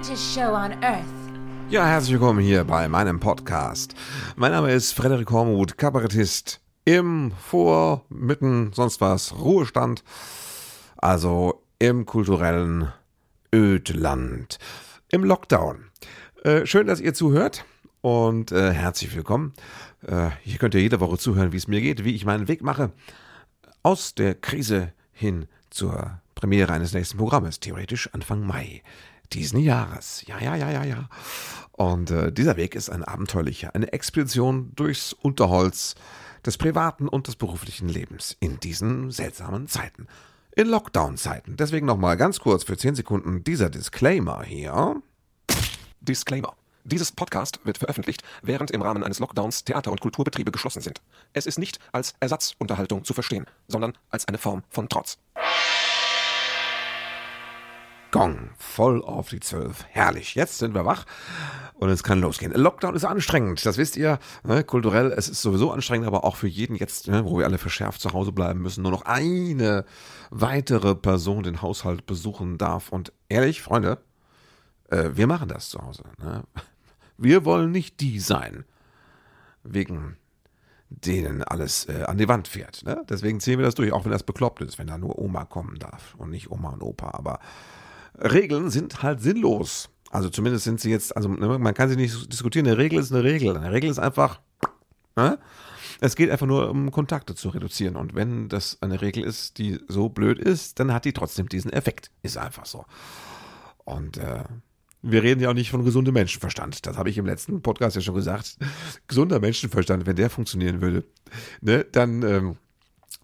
greatest show on earth. Ja, herzlich willkommen hier bei meinem Podcast. Mein Name ist Frederik Hormuth, Kabarettist im Vor-, Mitten-, sonst was, Ruhestand. Also im kulturellen Ödland. Im Lockdown. Äh, schön, dass ihr zuhört und äh, herzlich willkommen. Äh, hier könnt ihr jede Woche zuhören, wie es mir geht, wie ich meinen Weg mache. Aus der Krise hin zur Premiere eines nächsten Programmes, theoretisch Anfang Mai diesen Jahres. Ja, ja, ja, ja, ja. Und äh, dieser Weg ist ein abenteuerlicher, eine Expedition durchs Unterholz des privaten und des beruflichen Lebens in diesen seltsamen Zeiten. In Lockdown-Zeiten. Deswegen nochmal ganz kurz für 10 Sekunden dieser Disclaimer hier. Disclaimer. Dieses Podcast wird veröffentlicht, während im Rahmen eines Lockdowns Theater- und Kulturbetriebe geschlossen sind. Es ist nicht als Ersatzunterhaltung zu verstehen, sondern als eine Form von Trotz. Gong, voll auf die Zwölf. Herrlich, jetzt sind wir wach und es kann losgehen. Lockdown ist anstrengend, das wisst ihr. Ne? Kulturell, es ist sowieso anstrengend, aber auch für jeden jetzt, ne, wo wir alle verschärft zu Hause bleiben müssen, nur noch eine weitere Person den Haushalt besuchen darf. Und ehrlich, Freunde, äh, wir machen das zu Hause. Ne? Wir wollen nicht die sein, wegen denen alles äh, an die Wand fährt. Ne? Deswegen ziehen wir das durch, auch wenn das bekloppt ist, wenn da nur Oma kommen darf und nicht Oma und Opa. Aber Regeln sind halt sinnlos. Also zumindest sind sie jetzt, also ne, man kann sie nicht diskutieren. Eine Regel ist eine Regel. Eine Regel ist einfach, ne? es geht einfach nur um Kontakte zu reduzieren. Und wenn das eine Regel ist, die so blöd ist, dann hat die trotzdem diesen Effekt. Ist einfach so. Und äh, wir reden ja auch nicht von gesundem Menschenverstand. Das habe ich im letzten Podcast ja schon gesagt. Gesunder Menschenverstand, wenn der funktionieren würde, ne, dann ähm,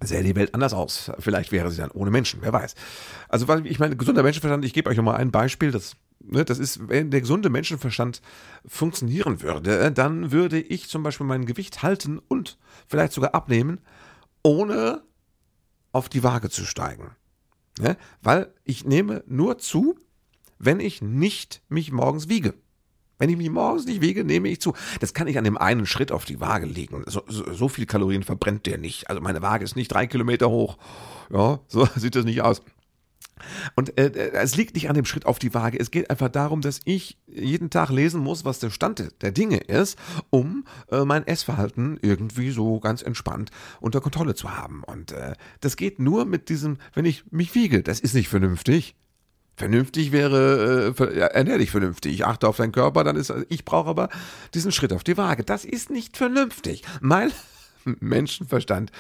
sähe die Welt anders aus. Vielleicht wäre sie dann ohne Menschen, wer weiß. Also, ich meine, gesunder Menschenverstand, ich gebe euch nochmal ein Beispiel, das, ne, das ist, wenn der gesunde Menschenverstand funktionieren würde, dann würde ich zum Beispiel mein Gewicht halten und vielleicht sogar abnehmen, ohne auf die Waage zu steigen. Ne? Weil ich nehme nur zu, wenn ich nicht mich morgens wiege. Wenn ich mich morgens nicht wiege, nehme ich zu. Das kann ich an dem einen Schritt auf die Waage legen. So, so, so viel Kalorien verbrennt der nicht. Also meine Waage ist nicht drei Kilometer hoch. Ja, so sieht das nicht aus. Und äh, es liegt nicht an dem Schritt auf die Waage. Es geht einfach darum, dass ich jeden Tag lesen muss, was der Stand der Dinge ist, um äh, mein Essverhalten irgendwie so ganz entspannt unter Kontrolle zu haben. Und äh, das geht nur mit diesem, wenn ich mich wiege. Das ist nicht vernünftig. Vernünftig wäre, äh, ernähr dich vernünftig. Ich achte auf deinen Körper, dann ist, ich brauche aber diesen Schritt auf die Waage. Das ist nicht vernünftig. Mein Menschenverstand,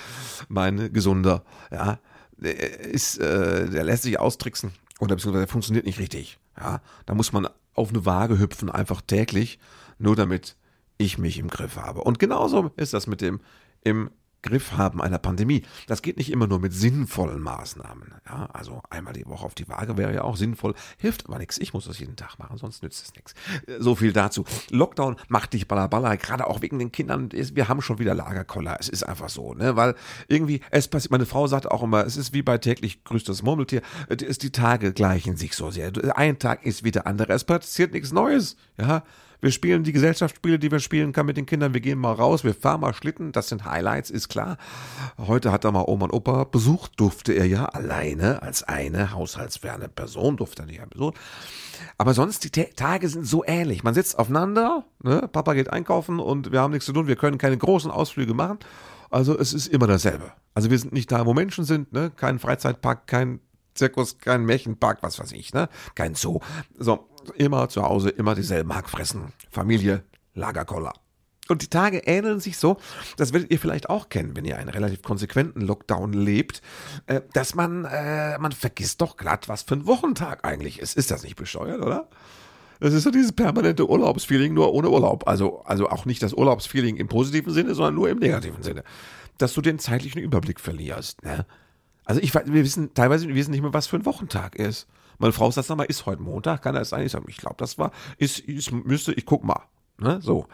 mein gesunder, ja, ist, äh, der lässt sich austricksen oder beziehungsweise der funktioniert nicht richtig. Ja, da muss man auf eine Waage hüpfen, einfach täglich, nur damit ich mich im Griff habe. Und genauso ist das mit dem im Griff haben einer Pandemie. Das geht nicht immer nur mit sinnvollen Maßnahmen. Ja, also einmal die Woche auf die Waage wäre ja auch sinnvoll, hilft aber nichts. Ich muss das jeden Tag machen, sonst nützt es nichts. So viel dazu. Lockdown macht dich ballerballer, gerade auch wegen den Kindern. Wir haben schon wieder Lagerkoller. Es ist einfach so, ne, weil irgendwie es passiert. Meine Frau sagt auch immer, es ist wie bei täglich grüßt das Murmeltier. Die Tage gleichen sich so sehr. Ein Tag ist wie der andere. Es passiert nichts Neues. Ja, wir spielen die Gesellschaftsspiele, die wir spielen können mit den Kindern. Wir gehen mal raus, wir fahren mal Schlitten. Das sind Highlights, ist klar. Heute hat er mal Oma und Opa besucht. Durfte er ja alleine als eine haushaltsferne Person, durfte er nicht ein Besuch. Aber sonst, die Tage sind so ähnlich. Man sitzt aufeinander, ne? Papa geht einkaufen und wir haben nichts zu tun. Wir können keine großen Ausflüge machen. Also es ist immer dasselbe. Also wir sind nicht da, wo Menschen sind, ne? Kein Freizeitpark, kein Zirkus, kein Märchenpark, was weiß ich, ne? Kein Zoo. So, immer zu Hause, immer dieselben Hackfressen. Familie, Lagerkoller. Und die Tage ähneln sich so, das werdet ihr vielleicht auch kennen, wenn ihr einen relativ konsequenten Lockdown lebt, äh, dass man, äh, man vergisst doch glatt, was für ein Wochentag eigentlich ist. Ist das nicht bescheuert, oder? Das ist so dieses permanente Urlaubsfeeling, nur ohne Urlaub. Also, also auch nicht das Urlaubsfeeling im positiven Sinne, sondern nur im negativen Sinne. Dass du den zeitlichen Überblick verlierst. Ne? Also ich wir wissen teilweise, wir wissen nicht mehr, was für ein Wochentag ist. Meine Frau sagt mal, ist heute Montag, kann das sein? Ich sage, ich glaube, das war, ist, ist, müsste, ich guck mal. Ne, so.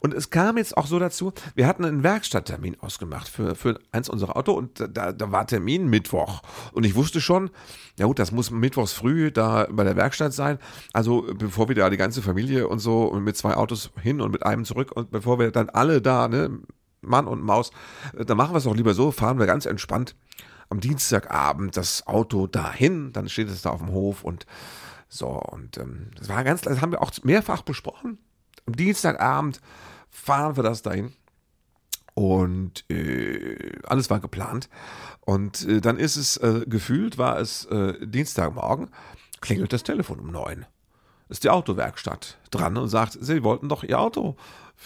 Und es kam jetzt auch so dazu, wir hatten einen Werkstatttermin ausgemacht für, für eins unserer Auto und da, da war Termin Mittwoch. Und ich wusste schon, ja gut, das muss mittwochs früh da bei der Werkstatt sein. Also bevor wir da die ganze Familie und so mit zwei Autos hin und mit einem zurück und bevor wir dann alle da, ne, Mann und Maus, dann machen wir es doch lieber so, fahren wir ganz entspannt am Dienstagabend das Auto dahin, dann steht es da auf dem Hof und so. Und ähm, das war ganz, das haben wir auch mehrfach besprochen. Am Dienstagabend fahren wir das dahin. Und äh, alles war geplant. Und äh, dann ist es äh, gefühlt, war es äh, Dienstagmorgen, klingelt das Telefon um neun. Ist die Autowerkstatt dran und sagt, sie wollten doch ihr Auto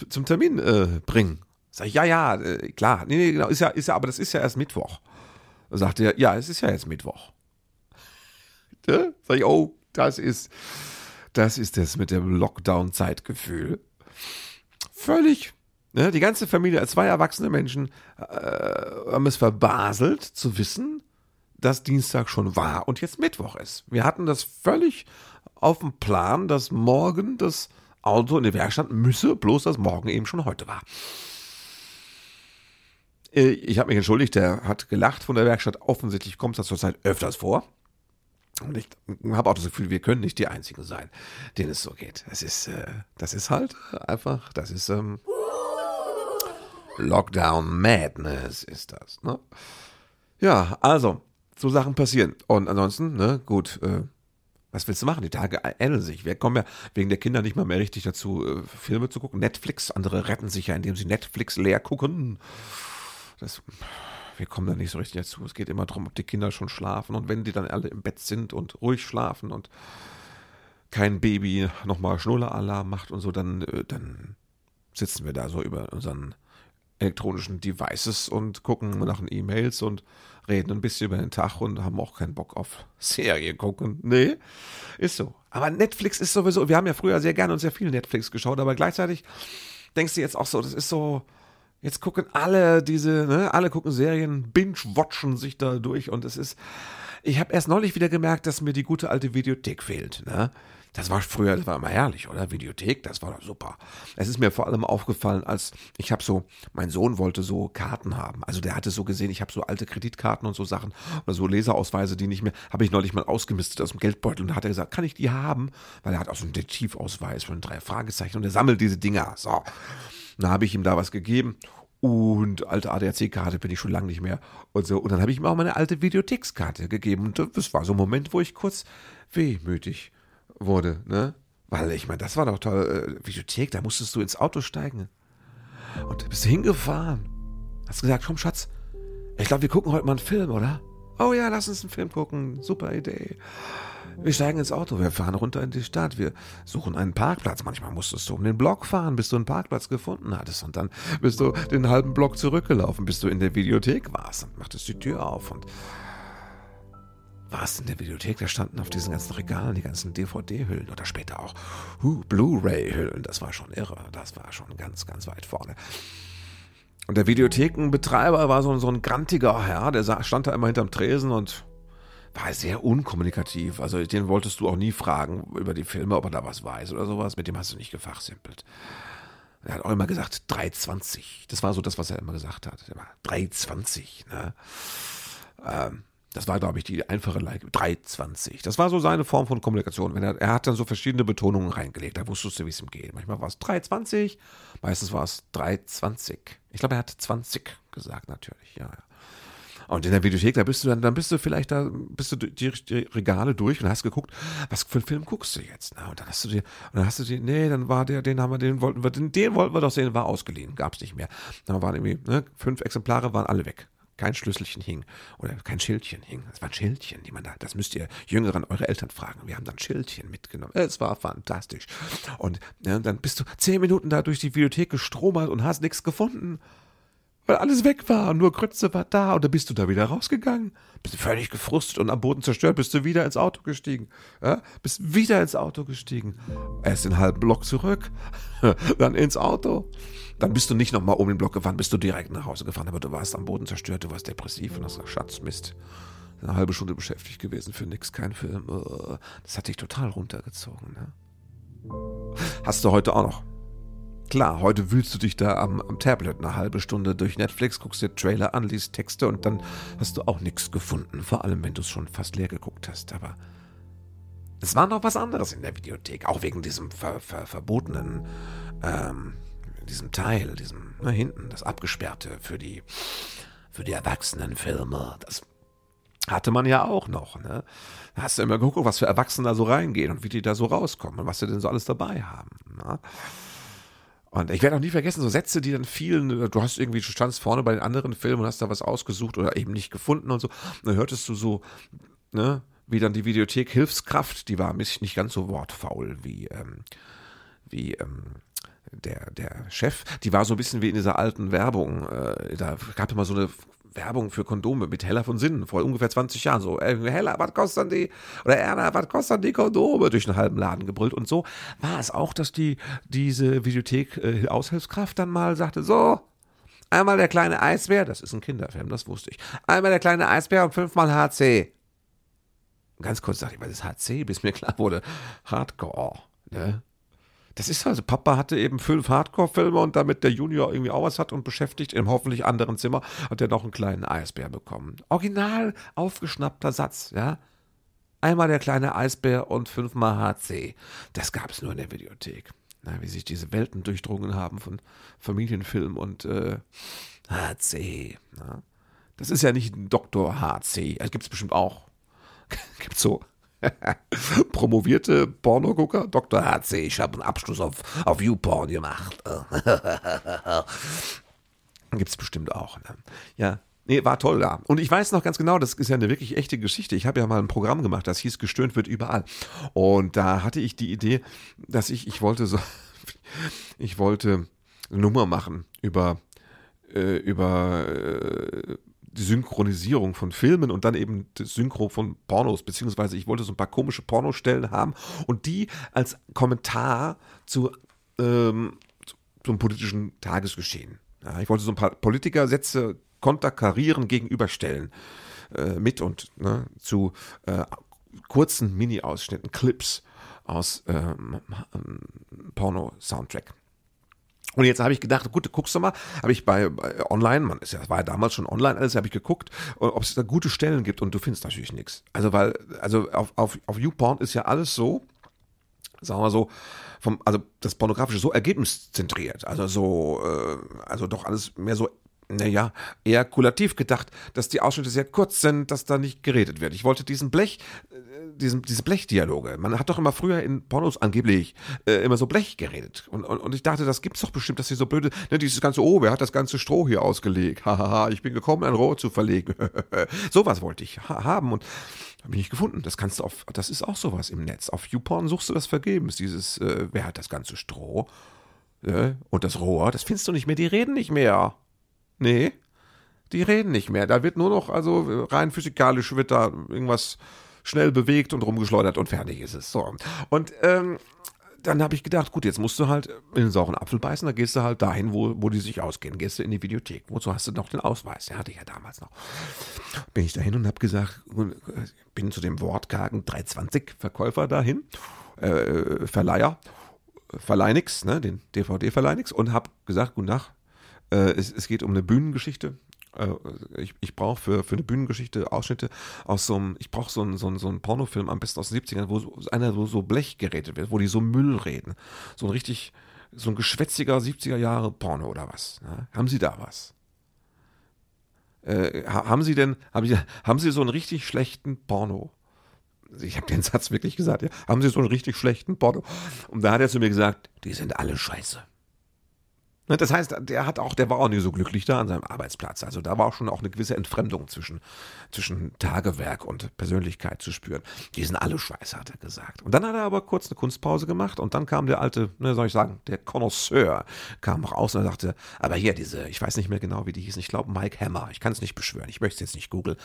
zum Termin äh, bringen. Sag ich, ja, ja, äh, klar. Nee, nee, genau, ist ja, ist ja, aber das ist ja erst Mittwoch. Da sagt er, ja, es ist ja jetzt Mittwoch. Ja? Sag ich, oh, das ist, das ist das mit dem Lockdown-Zeitgefühl. Völlig. Ne? Die ganze Familie, zwei erwachsene Menschen, äh, haben es verbaselt zu wissen, dass Dienstag schon war und jetzt Mittwoch ist. Wir hatten das völlig auf dem Plan, dass morgen das Auto in der Werkstatt müsse, bloß dass morgen eben schon heute war. Äh, ich habe mich entschuldigt, der hat gelacht von der Werkstatt. Offensichtlich kommt das zurzeit öfters vor. Und ich habe auch das Gefühl, wir können nicht die Einzigen sein, denen es so geht. Das ist, äh, das ist halt einfach, das ist ähm, Lockdown Madness ist das. Ne? Ja, also, so Sachen passieren. Und ansonsten, ne, gut, äh, was willst du machen? Die Tage ändern sich. Wir kommen ja wegen der Kinder nicht mal mehr richtig dazu, äh, Filme zu gucken. Netflix, andere retten sich ja, indem sie Netflix leer gucken das, wir kommen da nicht so richtig dazu. Es geht immer darum, ob die Kinder schon schlafen und wenn die dann alle im Bett sind und ruhig schlafen und kein Baby nochmal Schnulleralarm macht und so, dann, äh, dann sitzen wir da so über unseren elektronischen Devices und gucken nach den E-Mails und reden ein bisschen über den Tag und haben auch keinen Bock auf Serie gucken. Nee, ist so. Aber Netflix ist sowieso, wir haben ja früher sehr gerne und sehr viel Netflix geschaut, aber gleichzeitig denkst du jetzt auch so, das ist so, Jetzt gucken alle diese, ne, alle gucken Serien, binge-watchen sich da durch und es ist, ich habe erst neulich wieder gemerkt, dass mir die gute alte Videothek fehlt, ne? Das war früher, das war immer herrlich, oder? Videothek, das war doch super. Es ist mir vor allem aufgefallen, als ich habe so, mein Sohn wollte so Karten haben. Also der hatte so gesehen, ich habe so alte Kreditkarten und so Sachen oder so Leserausweise, die nicht mehr, habe ich neulich mal ausgemistet aus dem Geldbeutel und hat er gesagt, kann ich die haben? Weil er hat auch so einen Detektivausweis von drei Fragezeichen und er sammelt diese Dinger. So. Dann habe ich ihm da was gegeben und alte ADAC-Karte bin ich schon lange nicht mehr und so. Und dann habe ich ihm auch meine alte Videothekskarte gegeben. Und das war so ein Moment, wo ich kurz wehmütig wurde, ne? Weil ich meine, das war doch toll. Äh, Videothek, da musstest du ins Auto steigen. Und bist hingefahren. Hast gesagt, komm Schatz, ich glaube, wir gucken heute mal einen Film, oder? Oh ja, lass uns einen Film gucken. Super Idee. Wir steigen ins Auto, wir fahren runter in die Stadt, wir suchen einen Parkplatz. Manchmal musstest du um den Block fahren, bis du einen Parkplatz gefunden hattest. Und dann bist du den halben Block zurückgelaufen, bis du in der Videothek warst und machtest die Tür auf und warst in der Videothek. Da standen auf diesen ganzen Regalen die ganzen DVD-Hüllen oder später auch uh, Blu-ray-Hüllen. Das war schon irre. Das war schon ganz, ganz weit vorne. Und der Videothekenbetreiber war so, so ein grantiger Herr, der stand da immer hinterm Tresen und war sehr unkommunikativ. Also den wolltest du auch nie fragen über die Filme, ob er da was weiß oder sowas. Mit dem hast du nicht gefachsimpelt. Er hat auch immer gesagt 320. Das war so das, was er immer gesagt hat. Immer 320. Ne? Ähm, das war, glaube ich, die einfache Like. 320. Das war so seine Form von Kommunikation. Wenn er, er hat dann so verschiedene Betonungen reingelegt. Da wusstest du, wie es ihm geht. Manchmal war es 320, meistens war es 320. Ich glaube, er hat 20 gesagt, natürlich. Ja, ja. Und in der Videothek, da bist du dann, dann bist du vielleicht da, bist du die, die Regale durch und hast geguckt, was für einen Film guckst du jetzt? Na, und dann hast du dir, und dann hast du dir, nee, dann war der, den haben wir, den wollten wir, den, den wollten wir doch sehen, war ausgeliehen, gab's nicht mehr. Dann waren irgendwie, ne, fünf Exemplare waren alle weg kein Schlüsselchen hing oder kein Schildchen hing. Es waren Schildchen, die man da, das müsst ihr Jüngeren eure Eltern fragen. Wir haben dann Schildchen mitgenommen. Es war fantastisch. Und ja, dann bist du zehn Minuten da durch die Videothek gestromert und hast nichts gefunden weil alles weg war, nur Grütze war da und dann bist du da wieder rausgegangen. Bist du völlig gefrustet und am Boden zerstört, bist du wieder ins Auto gestiegen. Ja? Bist wieder ins Auto gestiegen. Erst den halben Block zurück, dann ins Auto. Dann bist du nicht nochmal um den Block gefahren, bist du direkt nach Hause gefahren, aber du warst am Boden zerstört, du warst depressiv und hast gesagt, Schatz, Mist. Eine halbe Stunde beschäftigt gewesen für nix, kein Film. Das hat dich total runtergezogen. Ne? Hast du heute auch noch. Klar, heute wühlst du dich da am, am, Tablet eine halbe Stunde durch Netflix, guckst dir Trailer an, liest Texte und dann hast du auch nichts gefunden. Vor allem, wenn du es schon fast leer geguckt hast. Aber es war noch was anderes in der Videothek, auch wegen diesem ver, ver, verbotenen, ähm, diesem Teil, diesem, na, hinten, das Abgesperrte für die, für die Erwachsenenfilme. Das hatte man ja auch noch. Ne? Da hast du immer geguckt, was für Erwachsene da so reingehen und wie die da so rauskommen und was sie denn so alles dabei haben. Ne? Und ich werde auch nie vergessen, so Sätze, die dann fielen, du hast irgendwie, du standst vorne bei den anderen Filmen und hast da was ausgesucht oder eben nicht gefunden und so. Und dann hörtest du so, ne, wie dann die Videothek Hilfskraft, die war ein bisschen nicht ganz so wortfaul wie, ähm, wie, ähm, der, der Chef, die war so ein bisschen wie in dieser alten Werbung. Äh, da gab es immer so eine Werbung für Kondome mit Heller von Sinnen vor ungefähr 20 Jahren. So, äh, Heller, was kosten die? Oder Erna, was kosten die Kondome? Durch einen halben Laden gebrüllt. Und so war es auch, dass die, diese Videothek äh, Aushilfskraft dann mal sagte, so, einmal der kleine Eisbär, das ist ein Kinderfilm, das wusste ich. Einmal der kleine Eisbär und fünfmal HC. Ganz kurz dachte ich, was ist HC? Bis mir klar wurde, Hardcore. Ne? Das ist also, Papa hatte eben fünf Hardcore-Filme und damit der Junior irgendwie auch was hat und beschäftigt, im hoffentlich anderen Zimmer, hat er noch einen kleinen Eisbär bekommen. Original aufgeschnappter Satz, ja. Einmal der kleine Eisbär und fünfmal HC. Das gab es nur in der Videothek. Na, wie sich diese Welten durchdrungen haben von Familienfilm und äh, HC. Na. Das ist ja nicht ein Doktor HC. Das gibt es bestimmt auch. gibt so Promovierte Pornogucker? Dr. HC, ich habe einen Abschluss auf, auf YouPorn gemacht. Gibt es bestimmt auch. Ne? Ja, Nee, war toll da. Und ich weiß noch ganz genau, das ist ja eine wirklich echte Geschichte. Ich habe ja mal ein Programm gemacht, das hieß Gestöhnt wird überall. Und da hatte ich die Idee, dass ich, ich wollte so, ich wollte eine Nummer machen über, äh, über äh, die Synchronisierung von Filmen und dann eben das Synchro von Pornos, beziehungsweise ich wollte so ein paar komische Pornostellen haben und die als Kommentar zu, ähm, zum politischen Tagesgeschehen. Ja, ich wollte so ein paar Politikersätze konterkarieren, gegenüberstellen äh, mit und ne, zu äh, kurzen Mini-Ausschnitten, Clips aus ähm, Porno-Soundtrack. Und jetzt habe ich gedacht, gut, guckst du mal, habe ich bei, bei, online, man ist ja, war ja damals schon online alles, habe ich geguckt, ob es da gute Stellen gibt und du findest natürlich nichts. Also weil, also auf, auf, auf YouPorn ist ja alles so, sagen wir so, vom, also das Pornografische so ergebniszentriert, also so, äh, also doch alles mehr so naja, eher kulativ gedacht, dass die Ausschnitte sehr kurz sind, dass da nicht geredet wird. Ich wollte diesen Blech, äh, diesen, diese Blechdialoge. Man hat doch immer früher in Pornos angeblich äh, immer so Blech geredet. Und, und, und ich dachte, das gibt's doch bestimmt, dass sie so blöde, ne, dieses ganze, oh, wer hat das ganze Stroh hier ausgelegt? Hahaha, ich bin gekommen, ein Rohr zu verlegen. sowas wollte ich ha haben und habe ich nicht gefunden. Das kannst du auf, das ist auch sowas im Netz. Auf YouPorn suchst du das vergebens, dieses, äh, wer hat das ganze Stroh? Äh, und das Rohr, das findest du nicht mehr, die reden nicht mehr. Nee, die reden nicht mehr. Da wird nur noch, also rein physikalisch wird da irgendwas schnell bewegt und rumgeschleudert und fertig ist es. So. Und ähm, dann habe ich gedacht, gut, jetzt musst du halt in den sauren Apfel beißen, da gehst du halt dahin, wo, wo die sich ausgehen. Gehst du in die Videothek. Wozu hast du noch den Ausweis? Der hatte ich ja damals noch. Bin ich dahin und habe gesagt, bin zu dem wortkargen 320 Verkäufer dahin, äh, Verleiher, Verleih ne, den DVD-Verleih und habe gesagt, guten Tag, äh, es, es geht um eine Bühnengeschichte. Äh, ich, ich brauche für, für eine Bühnengeschichte Ausschnitte aus so einem, ich brauche so einen, so, einen, so einen Pornofilm, am besten aus den 70ern, wo so, einer so, so Blech geredet wird, wo die so Müll reden. So ein richtig, so ein geschwätziger 70er Jahre Porno oder was. Ne? Haben Sie da was? Äh, haben Sie denn, haben Sie, haben Sie so einen richtig schlechten Porno? Ich habe den Satz wirklich gesagt, ja. Haben Sie so einen richtig schlechten Porno? Und da hat er zu mir gesagt, die sind alle scheiße. Ne, das heißt, der hat auch, der war auch nicht so glücklich da an seinem Arbeitsplatz. Also da war auch schon auch eine gewisse Entfremdung zwischen, zwischen Tagewerk und Persönlichkeit zu spüren. Die sind alle scheiße, hat er gesagt. Und dann hat er aber kurz eine Kunstpause gemacht und dann kam der alte, ne, soll ich sagen, der Connoisseur kam raus und er sagte, aber hier diese, ich weiß nicht mehr genau, wie die hießen, ich glaube Mike Hammer, ich kann es nicht beschwören, ich möchte es jetzt nicht googeln.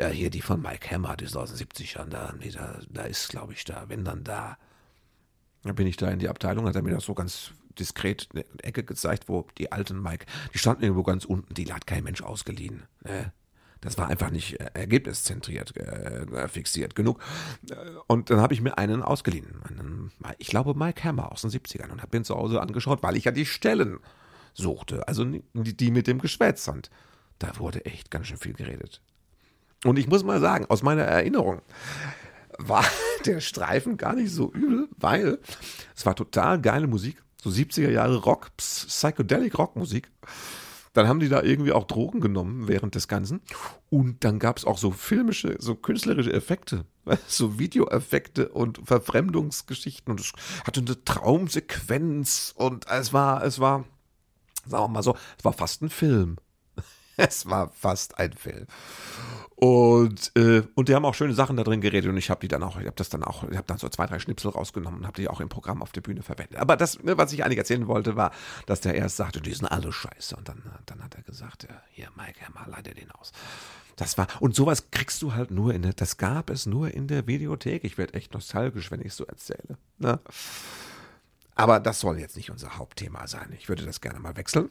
Ja, hier die von Mike Hammer, die ist aus den 70ern, da, da, da ist, glaube ich, da, wenn dann da. Da bin ich da in die Abteilung, hat er mir das so ganz diskret eine Ecke gezeigt, wo die alten Mike, die standen irgendwo ganz unten, die hat kein Mensch ausgeliehen. Ne? Das war einfach nicht äh, ergebniszentriert, äh, fixiert genug. Äh, und dann habe ich mir einen ausgeliehen. Einen, ich glaube, Mike Hammer aus den 70ern und habe ihn zu Hause angeschaut, weil ich ja die Stellen suchte. Also die, die mit dem Geschwätz. Und da wurde echt ganz schön viel geredet. Und ich muss mal sagen, aus meiner Erinnerung war der Streifen gar nicht so übel, weil es war total geile Musik so 70er Jahre Rock, Psychedelic Rockmusik. dann haben die da irgendwie auch Drogen genommen während des Ganzen. Und dann gab es auch so filmische, so künstlerische Effekte, so Videoeffekte und Verfremdungsgeschichten. Und es hatte eine Traumsequenz und es war, es war, sagen wir mal so, es war fast ein Film. Es war fast ein Film. Und, äh, und die haben auch schöne Sachen da drin geredet und ich habe die dann auch, ich habe das dann auch, ich habe dann so zwei, drei Schnipsel rausgenommen und habe die auch im Programm auf der Bühne verwendet. Aber das, ne, was ich eigentlich erzählen wollte, war, dass der erst sagte, die sind alle scheiße. Und dann, dann hat er gesagt, ja, hier, Mike, mal leite den aus. Das war, und sowas kriegst du halt nur in der, das gab es nur in der Videothek. Ich werde echt nostalgisch, wenn ich so erzähle. Ne? Aber das soll jetzt nicht unser Hauptthema sein. Ich würde das gerne mal wechseln.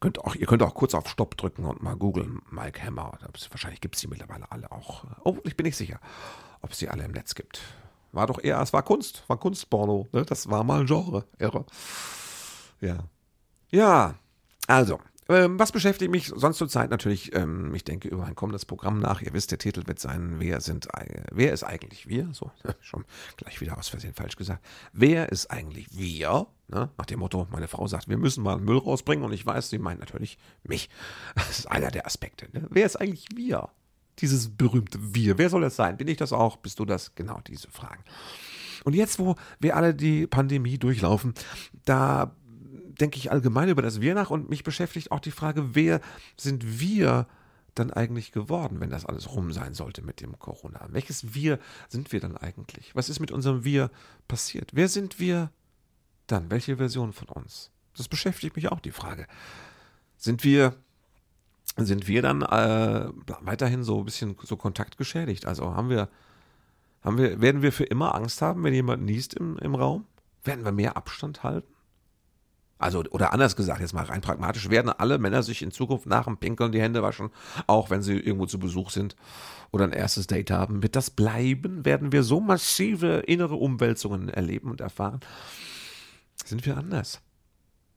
Könnt auch, ihr könnt auch kurz auf Stopp drücken und mal googeln, Mike Hammer. Wahrscheinlich gibt es die mittlerweile alle auch. Oh, ich bin nicht sicher, ob es die alle im Netz gibt. War doch eher, es war Kunst, war Kunstporno. Ne? Das war mal ein Genre. Irre. Ja. Ja, also, ähm, was beschäftigt mich sonst zur Zeit natürlich? Ähm, ich denke über ein kommendes Programm nach. Ihr wisst, der Titel wird sein, wer sind, wer ist eigentlich wir? So, schon gleich wieder aus Versehen falsch gesagt. Wer ist eigentlich wir? Ne? Nach dem Motto, meine Frau sagt, wir müssen mal Müll rausbringen und ich weiß, sie meint natürlich mich. Das ist einer der Aspekte. Ne? Wer ist eigentlich wir? Dieses berühmte Wir. Wer soll das sein? Bin ich das auch? Bist du das? Genau diese Fragen. Und jetzt, wo wir alle die Pandemie durchlaufen, da denke ich allgemein über das Wir nach und mich beschäftigt auch die Frage, wer sind wir dann eigentlich geworden, wenn das alles rum sein sollte mit dem Corona? Welches Wir sind wir dann eigentlich? Was ist mit unserem Wir passiert? Wer sind wir dann? Welche Version von uns? Das beschäftigt mich auch die Frage. Sind wir sind wir dann äh, weiterhin so ein bisschen so kontaktgeschädigt? Also haben wir, haben wir, werden wir für immer Angst haben, wenn jemand niest im, im Raum? Werden wir mehr Abstand halten? Also, oder anders gesagt, jetzt mal rein pragmatisch, werden alle Männer sich in Zukunft nach dem Pinkeln die Hände waschen, auch wenn sie irgendwo zu Besuch sind oder ein erstes Date haben. Wird das bleiben? Werden wir so massive innere Umwälzungen erleben und erfahren? Sind wir anders?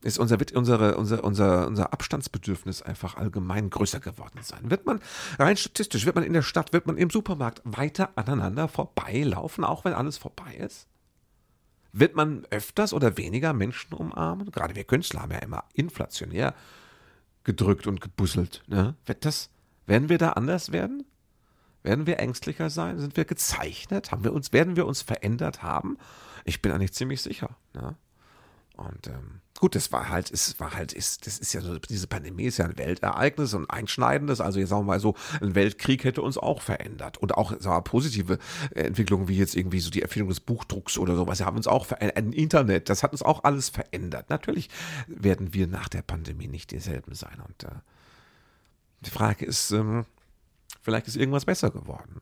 Ist unser, unsere, unser, unser, unser Abstandsbedürfnis einfach allgemein größer geworden sein? Wird man rein statistisch, wird man in der Stadt, wird man im Supermarkt weiter aneinander vorbeilaufen, auch wenn alles vorbei ist? Wird man öfters oder weniger Menschen umarmen? Gerade wir Künstler haben ja immer inflationär gedrückt und gebusselt. Ne? Wird das, werden wir da anders werden? Werden wir ängstlicher sein? Sind wir gezeichnet? Haben wir uns, werden wir uns verändert haben? Ich bin eigentlich ziemlich sicher. Ne? Und ähm, gut, das war halt, es war halt, ist, das ist ja so, diese Pandemie ist ja ein Weltereignis und einschneidendes. Also jetzt sagen wir mal so, ein Weltkrieg hätte uns auch verändert. Und auch sagen wir, positive Entwicklungen wie jetzt irgendwie so die Erfindung des Buchdrucks oder sowas, haben uns auch verändert. Ein Internet, das hat uns auch alles verändert. Natürlich werden wir nach der Pandemie nicht dieselben sein. Und äh, die Frage ist, ähm, vielleicht ist irgendwas besser geworden.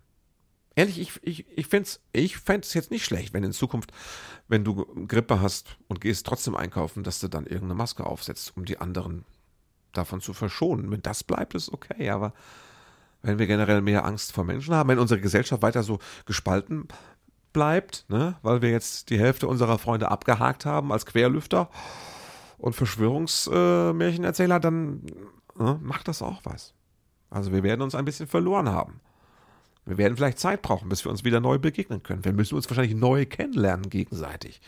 Ehrlich, ich, ich, ich fände es ich fänd's jetzt nicht schlecht, wenn in Zukunft, wenn du Grippe hast und gehst trotzdem einkaufen, dass du dann irgendeine Maske aufsetzt, um die anderen davon zu verschonen. Wenn das bleibt, ist okay, aber wenn wir generell mehr Angst vor Menschen haben, wenn unsere Gesellschaft weiter so gespalten bleibt, ne, weil wir jetzt die Hälfte unserer Freunde abgehakt haben als Querlüfter und Verschwörungsmärchenerzähler, äh, dann ne, macht das auch was. Also wir werden uns ein bisschen verloren haben. Wir werden vielleicht Zeit brauchen, bis wir uns wieder neu begegnen können. Wir müssen uns wahrscheinlich neu kennenlernen gegenseitig.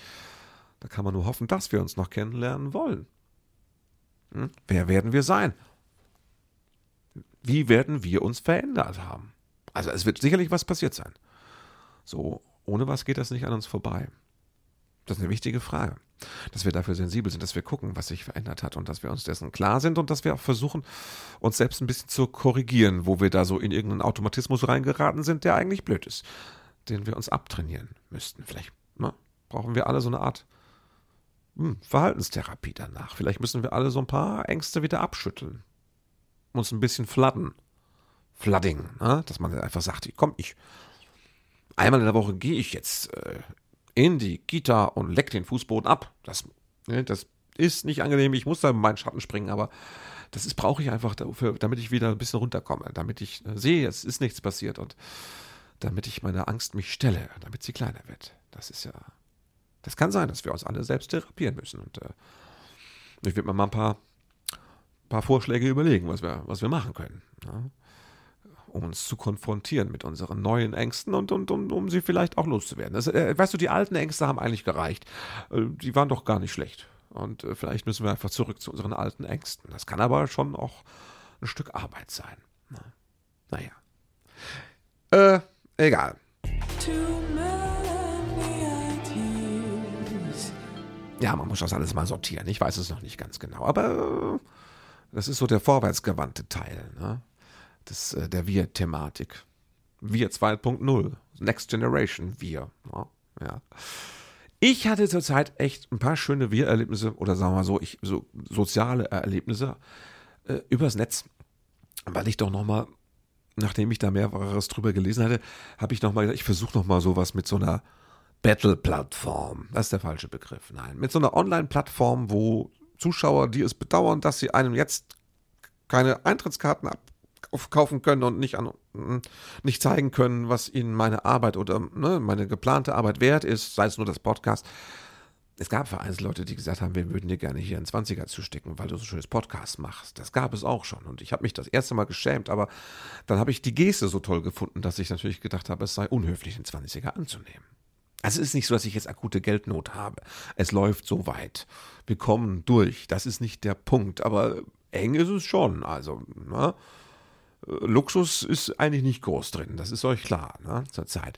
Da kann man nur hoffen, dass wir uns noch kennenlernen wollen. Hm? Wer werden wir sein? Wie werden wir uns verändert haben? Also es wird sicherlich was passiert sein. So, ohne was geht das nicht an uns vorbei? Das ist eine wichtige Frage. Dass wir dafür sensibel sind, dass wir gucken, was sich verändert hat und dass wir uns dessen klar sind und dass wir auch versuchen, uns selbst ein bisschen zu korrigieren, wo wir da so in irgendeinen Automatismus reingeraten sind, der eigentlich blöd ist, den wir uns abtrainieren müssten. Vielleicht ne, brauchen wir alle so eine Art hm, Verhaltenstherapie danach. Vielleicht müssen wir alle so ein paar Ängste wieder abschütteln. Uns ein bisschen fladden. Flooding, ne? dass man einfach sagt, komm, ich einmal in der Woche gehe ich jetzt äh, in die Kita und leck den Fußboden ab. Das, ne, das ist nicht angenehm. Ich muss da in meinen Schatten springen, aber das brauche ich einfach dafür, damit ich wieder ein bisschen runterkomme, damit ich äh, sehe, es ist nichts passiert und damit ich meine Angst mich stelle, damit sie kleiner wird. Das ist ja, das kann sein, dass wir uns alle selbst therapieren müssen und äh, ich werde mir mal ein paar, paar Vorschläge überlegen, was wir, was wir machen können. Ja? Ne? um uns zu konfrontieren mit unseren neuen Ängsten und, und um, um sie vielleicht auch loszuwerden. Das, äh, weißt du, die alten Ängste haben eigentlich gereicht. Äh, die waren doch gar nicht schlecht. Und äh, vielleicht müssen wir einfach zurück zu unseren alten Ängsten. Das kann aber schon auch ein Stück Arbeit sein. Na, naja. Äh, egal. Ja, man muss das alles mal sortieren. Ich weiß es noch nicht ganz genau. Aber äh, das ist so der vorwärtsgewandte Teil ne? Des, äh, der Wir-Thematik. Wir 2.0. Next Generation Wir. Ja. Ich hatte zurzeit echt ein paar schöne Wir-Erlebnisse oder sagen wir mal so, ich, so soziale Erlebnisse äh, übers Netz, weil ich doch nochmal, nachdem ich da mehreres drüber gelesen hatte, habe ich nochmal gesagt, ich versuche nochmal sowas mit so einer Battle-Plattform. Das ist der falsche Begriff. Nein, mit so einer Online-Plattform, wo Zuschauer, die es bedauern, dass sie einem jetzt keine Eintrittskarten abkaufen können und nicht, an, nicht zeigen können, was ihnen meine Arbeit oder ne, meine geplante Arbeit wert ist, sei es nur das Podcast. Es gab vereinzelt Leute, die gesagt haben, wir würden dir gerne hier einen 20er zustecken, weil du so ein schönes Podcast machst. Das gab es auch schon. Und ich habe mich das erste Mal geschämt, aber dann habe ich die Geste so toll gefunden, dass ich natürlich gedacht habe, es sei unhöflich, den 20er anzunehmen. Also es ist nicht so, dass ich jetzt akute Geldnot habe. Es läuft so weit. Wir kommen durch. Das ist nicht der Punkt. Aber eng ist es schon. Also, ne? Luxus ist eigentlich nicht groß drin. Das ist euch klar, ne? Zur Zeit.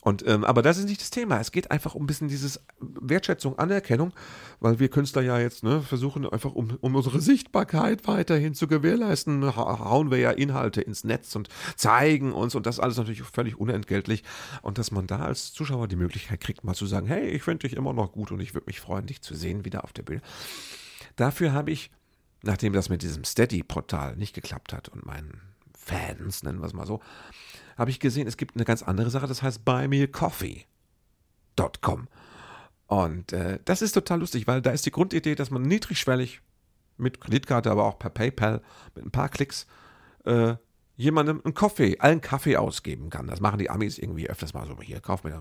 Und, ähm, aber das ist nicht das Thema. Es geht einfach um ein bisschen dieses Wertschätzung, Anerkennung, weil wir Künstler ja jetzt ne, versuchen, einfach um, um unsere Sichtbarkeit weiterhin zu gewährleisten, hauen wir ja Inhalte ins Netz und zeigen uns und das alles natürlich völlig unentgeltlich. Und dass man da als Zuschauer die Möglichkeit kriegt, mal zu sagen, hey, ich finde dich immer noch gut und ich würde mich freuen, dich zu sehen wieder auf der Bühne. Dafür habe ich, nachdem das mit diesem Steady-Portal nicht geklappt hat und meinen Fans, nennen wir es mal so, habe ich gesehen, es gibt eine ganz andere Sache, das heißt buymeacoffee.com. Und äh, das ist total lustig, weil da ist die Grundidee, dass man niedrigschwellig mit Kreditkarte, aber auch per PayPal mit ein paar Klicks äh, jemandem einen Kaffee, allen Kaffee ausgeben kann. Das machen die Amis irgendwie öfters mal so. Hier, kauf mir,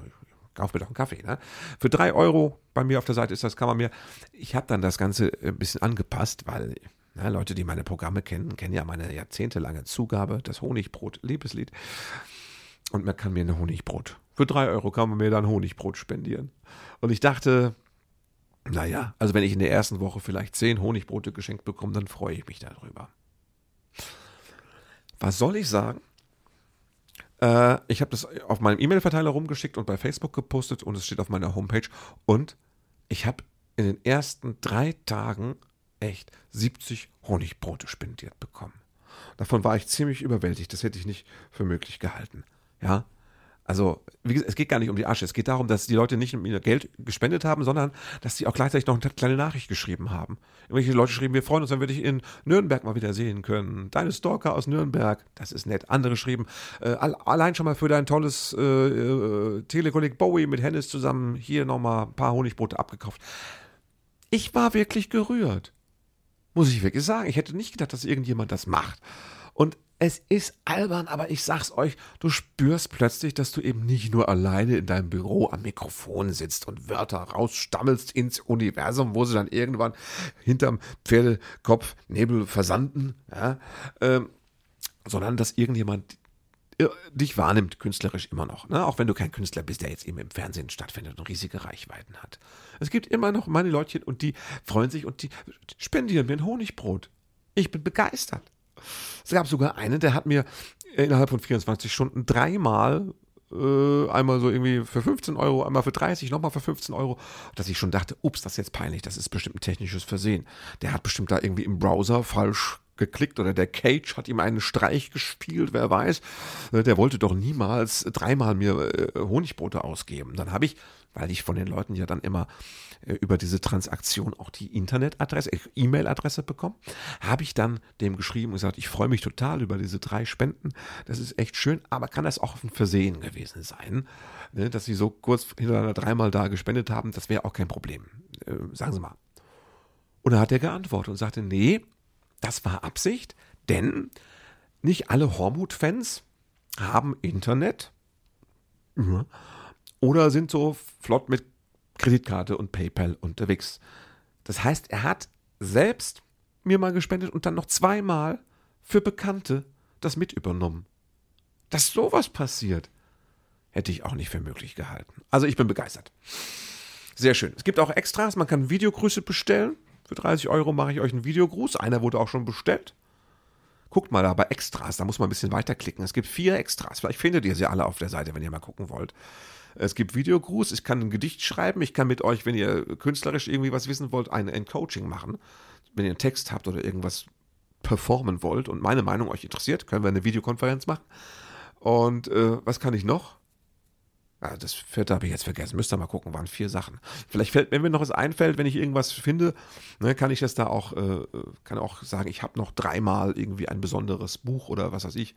kauf mir doch einen Kaffee. Ne? Für drei Euro bei mir auf der Seite ist das, kann man mir. Ich habe dann das Ganze ein bisschen angepasst, weil na, Leute, die meine Programme kennen, kennen ja meine jahrzehntelange Zugabe, das Honigbrot-Liebeslied. Und man kann mir ein Honigbrot. Für drei Euro kann man mir dann Honigbrot spendieren. Und ich dachte, naja, also wenn ich in der ersten Woche vielleicht zehn Honigbrote geschenkt bekomme, dann freue ich mich darüber. Was soll ich sagen? Äh, ich habe das auf meinem E-Mail-Verteiler rumgeschickt und bei Facebook gepostet und es steht auf meiner Homepage. Und ich habe in den ersten drei Tagen echt 70 Honigbrote spendiert bekommen. Davon war ich ziemlich überwältigt. Das hätte ich nicht für möglich gehalten. Ja. Also, wie gesagt, es geht gar nicht um die Asche. Es geht darum, dass die Leute nicht nur Geld gespendet haben, sondern dass sie auch gleichzeitig noch eine kleine Nachricht geschrieben haben. Irgendwelche Leute schrieben, wir freuen uns, wenn wir dich in Nürnberg mal wieder sehen können. Deine Stalker aus Nürnberg, das ist nett. Andere schrieben, äh, allein schon mal für dein tolles äh, äh, Telekolleg Bowie mit Hennis zusammen hier nochmal ein paar Honigbrote abgekauft. Ich war wirklich gerührt. Muss ich wirklich sagen. Ich hätte nicht gedacht, dass irgendjemand das macht. Und es ist albern, aber ich sag's euch, du spürst plötzlich, dass du eben nicht nur alleine in deinem Büro am Mikrofon sitzt und Wörter rausstammelst ins Universum, wo sie dann irgendwann hinterm Pferdekopf Nebel versanden, ja, ähm, sondern dass irgendjemand dich wahrnimmt, künstlerisch immer noch. Ne? Auch wenn du kein Künstler bist, der jetzt eben im Fernsehen stattfindet und riesige Reichweiten hat. Es gibt immer noch meine Leutchen und die freuen sich und die spendieren mir ein Honigbrot. Ich bin begeistert. Es gab sogar einen, der hat mir innerhalb von 24 Stunden dreimal äh, einmal so irgendwie für 15 Euro, einmal für 30, nochmal für 15 Euro, dass ich schon dachte, ups, das ist jetzt peinlich, das ist bestimmt ein technisches Versehen. Der hat bestimmt da irgendwie im Browser falsch geklickt oder der Cage hat ihm einen Streich gespielt, wer weiß. Äh, der wollte doch niemals dreimal mir äh, Honigbrote ausgeben. Dann habe ich, weil ich von den Leuten ja dann immer äh, über diese Transaktion auch die Internetadresse, E-Mail-Adresse bekommen, habe ich dann dem geschrieben und gesagt, ich freue mich total über diese drei Spenden. Das ist echt schön, aber kann das auch ein Versehen gewesen sein, ne, dass Sie so kurz hintereinander dreimal da gespendet haben? Das wäre auch kein Problem. sagen Sie mal. Und da hat er geantwortet und sagte, nee, das war Absicht, denn nicht alle Hormut-Fans haben Internet oder sind so flott mit Kreditkarte und PayPal unterwegs. Das heißt, er hat selbst mir mal gespendet und dann noch zweimal für Bekannte das mit übernommen. Dass sowas passiert, hätte ich auch nicht für möglich gehalten. Also ich bin begeistert. Sehr schön. Es gibt auch Extras, man kann Videogrüße bestellen. Für 30 Euro mache ich euch einen Videogruß. Einer wurde auch schon bestellt. Guckt mal da bei Extras, da muss man ein bisschen weiterklicken. Es gibt vier Extras. Vielleicht findet ihr sie alle auf der Seite, wenn ihr mal gucken wollt. Es gibt Videogruß, ich kann ein Gedicht schreiben, ich kann mit euch, wenn ihr künstlerisch irgendwie was wissen wollt, ein, ein Coaching machen. Wenn ihr einen Text habt oder irgendwas performen wollt und meine Meinung euch interessiert, können wir eine Videokonferenz machen. Und äh, was kann ich noch? Ja, das vierte habe ich jetzt vergessen. Müsst ihr mal gucken, waren vier Sachen. Vielleicht fällt, wenn mir noch was einfällt, wenn ich irgendwas finde, ne, kann ich das da auch, äh, kann auch sagen, ich habe noch dreimal irgendwie ein besonderes Buch oder was weiß ich.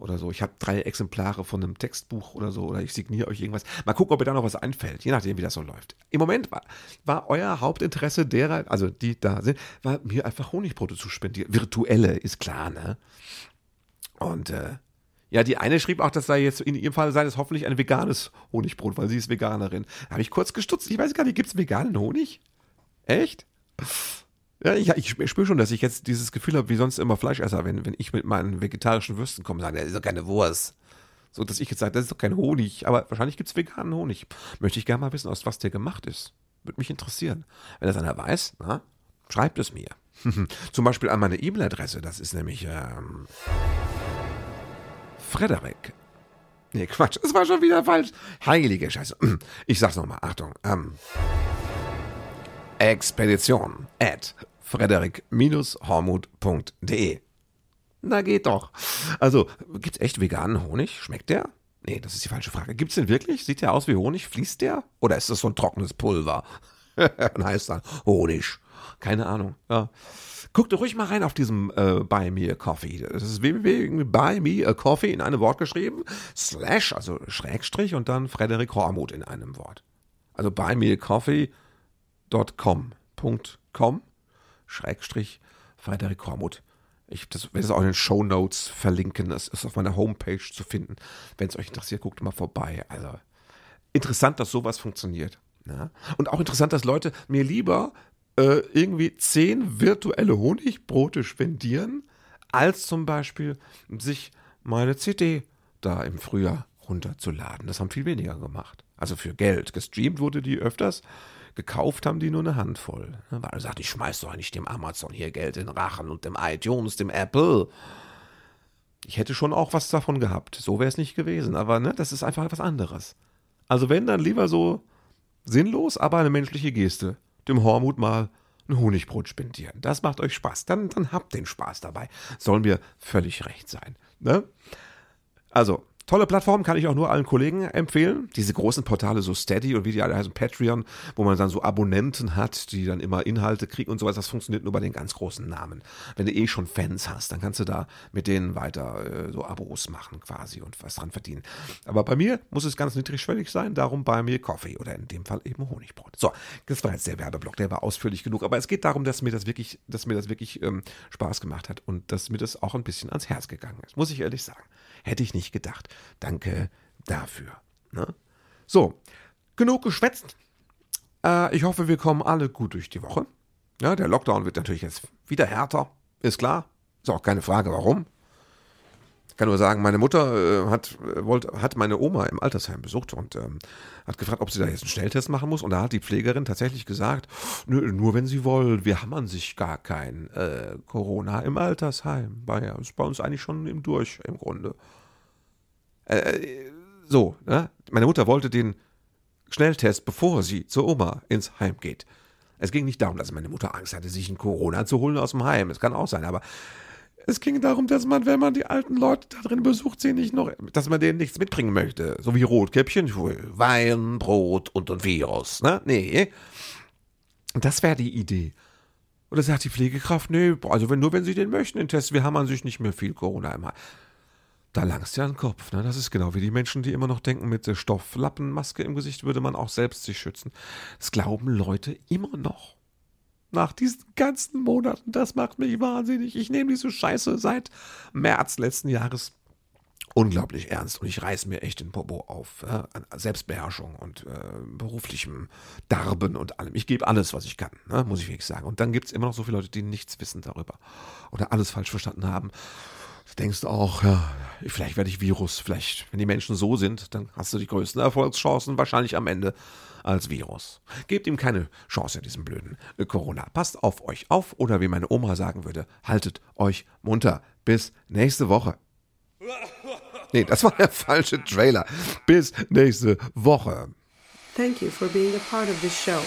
Oder so. Ich habe drei Exemplare von einem Textbuch oder so. Oder ich signiere euch irgendwas. Mal gucken, ob mir da noch was einfällt. Je nachdem, wie das so läuft. Im Moment war, war euer Hauptinteresse derer, also die da sind, war mir einfach Honigbrote zu spendieren. Virtuelle, ist klar, ne? Und äh, ja, die eine schrieb auch, das sei jetzt, in ihrem Fall sei das hoffentlich ein veganes Honigbrot, weil sie ist Veganerin. Da habe ich kurz gestutzt. Ich weiß gar nicht, gibt es veganen Honig? Echt? Ja, ich, ich spüre schon, dass ich jetzt dieses Gefühl habe, wie sonst immer Fleischesser, wenn, wenn ich mit meinen vegetarischen Würsten komme, sage, das ist doch keine Wurst. So, dass ich jetzt sage, das ist doch kein Honig. Aber wahrscheinlich gibt es veganen Honig. Möchte ich gerne mal wissen, aus was der gemacht ist. Würde mich interessieren. Wenn das einer weiß, na, schreibt es mir. Zum Beispiel an meine E-Mail-Adresse. Das ist nämlich ähm, Frederik. Nee, Quatsch, es war schon wieder falsch. Heilige Scheiße. Ich sag's nochmal, Achtung. Ähm, Expedition at frederik-hormut.de Na geht doch. Also, gibt's echt veganen Honig? Schmeckt der? Nee, das ist die falsche Frage. Gibt's den wirklich? Sieht der aus wie Honig? Fließt der? Oder ist das so ein trockenes Pulver? Dann heißt dann Honig. Keine Ahnung. Ja. Guckt ruhig mal rein auf diesem äh, Buy Me a Coffee. Das ist www.buy me a Coffee in einem Wort geschrieben, slash, also Schrägstrich und dann Frederik Hormuth in einem Wort. Also buy me a coffee.com. .com, Schrägstrich Frederik Hormuth. Ich das werde es auch in den Show Notes verlinken. Das ist auf meiner Homepage zu finden. Wenn es euch interessiert, guckt mal vorbei. Also interessant, dass sowas funktioniert. Ja? Und auch interessant, dass Leute mir lieber äh, irgendwie zehn virtuelle Honigbrote spendieren, als zum Beispiel sich meine CD da im Frühjahr runterzuladen. Das haben viel weniger gemacht. Also für Geld. Gestreamt wurde die öfters, gekauft haben die nur eine Handvoll. Weil er sagt, ich schmeiß doch nicht dem Amazon hier Geld in Rachen und dem iTunes, dem Apple. Ich hätte schon auch was davon gehabt. So wäre es nicht gewesen. Aber ne, das ist einfach etwas anderes. Also wenn, dann lieber so sinnlos, aber eine menschliche Geste dem Hormut mal ein Honigbrot spendieren. Das macht euch Spaß. Dann, dann habt den Spaß dabei. Soll mir völlig recht sein. Ne? Also, Tolle Plattform, kann ich auch nur allen Kollegen empfehlen. Diese großen Portale, so Steady und wie die alle heißen, Patreon, wo man dann so Abonnenten hat, die dann immer Inhalte kriegen und sowas, das funktioniert nur bei den ganz großen Namen. Wenn du eh schon Fans hast, dann kannst du da mit denen weiter äh, so Abos machen quasi und was dran verdienen. Aber bei mir muss es ganz niedrigschwellig sein, darum bei mir Kaffee oder in dem Fall eben Honigbrot. So, das war jetzt der Werbeblock, der war ausführlich genug, aber es geht darum, dass mir das wirklich, dass mir das wirklich ähm, Spaß gemacht hat und dass mir das auch ein bisschen ans Herz gegangen ist, muss ich ehrlich sagen. Hätte ich nicht gedacht. Danke dafür. Ne? So, genug geschwätzt. Äh, ich hoffe, wir kommen alle gut durch die Woche. Ja, der Lockdown wird natürlich jetzt wieder härter, ist klar. Ist auch keine Frage, warum. Kann nur sagen, meine Mutter äh, hat, äh, wollte, hat meine Oma im Altersheim besucht und ähm, hat gefragt, ob sie da jetzt einen Schnelltest machen muss. Und da hat die Pflegerin tatsächlich gesagt, nö, nur wenn sie wollen, wir haben an sich gar kein äh, Corona im Altersheim. War ja, ist bei uns eigentlich schon im Durch im Grunde. Äh, so, ne? meine Mutter wollte den Schnelltest, bevor sie zur Oma ins Heim geht. Es ging nicht darum, dass meine Mutter Angst hatte, sich ein Corona zu holen aus dem Heim. Es kann auch sein, aber es ging darum, dass man, wenn man die alten Leute da drin besucht, sie nicht noch, dass man denen nichts mitbringen möchte. So wie Rotkäppchen, Wein, Brot und ein Virus. Ne? Nee. Das wäre die Idee. Oder sagt die Pflegekraft, nee, also wenn, nur wenn sie den möchten, den Test, wir haben an sich nicht mehr viel Corona Heim. Da langst ja ein Kopf. Ne? Das ist genau wie die Menschen, die immer noch denken, mit der Stofflappenmaske im Gesicht würde man auch selbst sich schützen. Das glauben Leute immer noch. Nach diesen ganzen Monaten, das macht mich wahnsinnig. Ich nehme diese Scheiße seit März letzten Jahres unglaublich ernst und ich reiß mir echt den Popo auf. Äh, an Selbstbeherrschung und äh, beruflichem Darben und allem. Ich gebe alles, was ich kann, ne? muss ich wirklich sagen. Und dann gibt es immer noch so viele Leute, die nichts wissen darüber oder alles falsch verstanden haben Du denkst auch, ja, vielleicht werde ich Virus. Vielleicht, wenn die Menschen so sind, dann hast du die größten Erfolgschancen wahrscheinlich am Ende als Virus. Gebt ihm keine Chance, diesem blöden Corona. Passt auf euch auf oder wie meine Oma sagen würde, haltet euch munter. Bis nächste Woche. Nee, das war der falsche Trailer. Bis nächste Woche. Thank you for being a part of this show.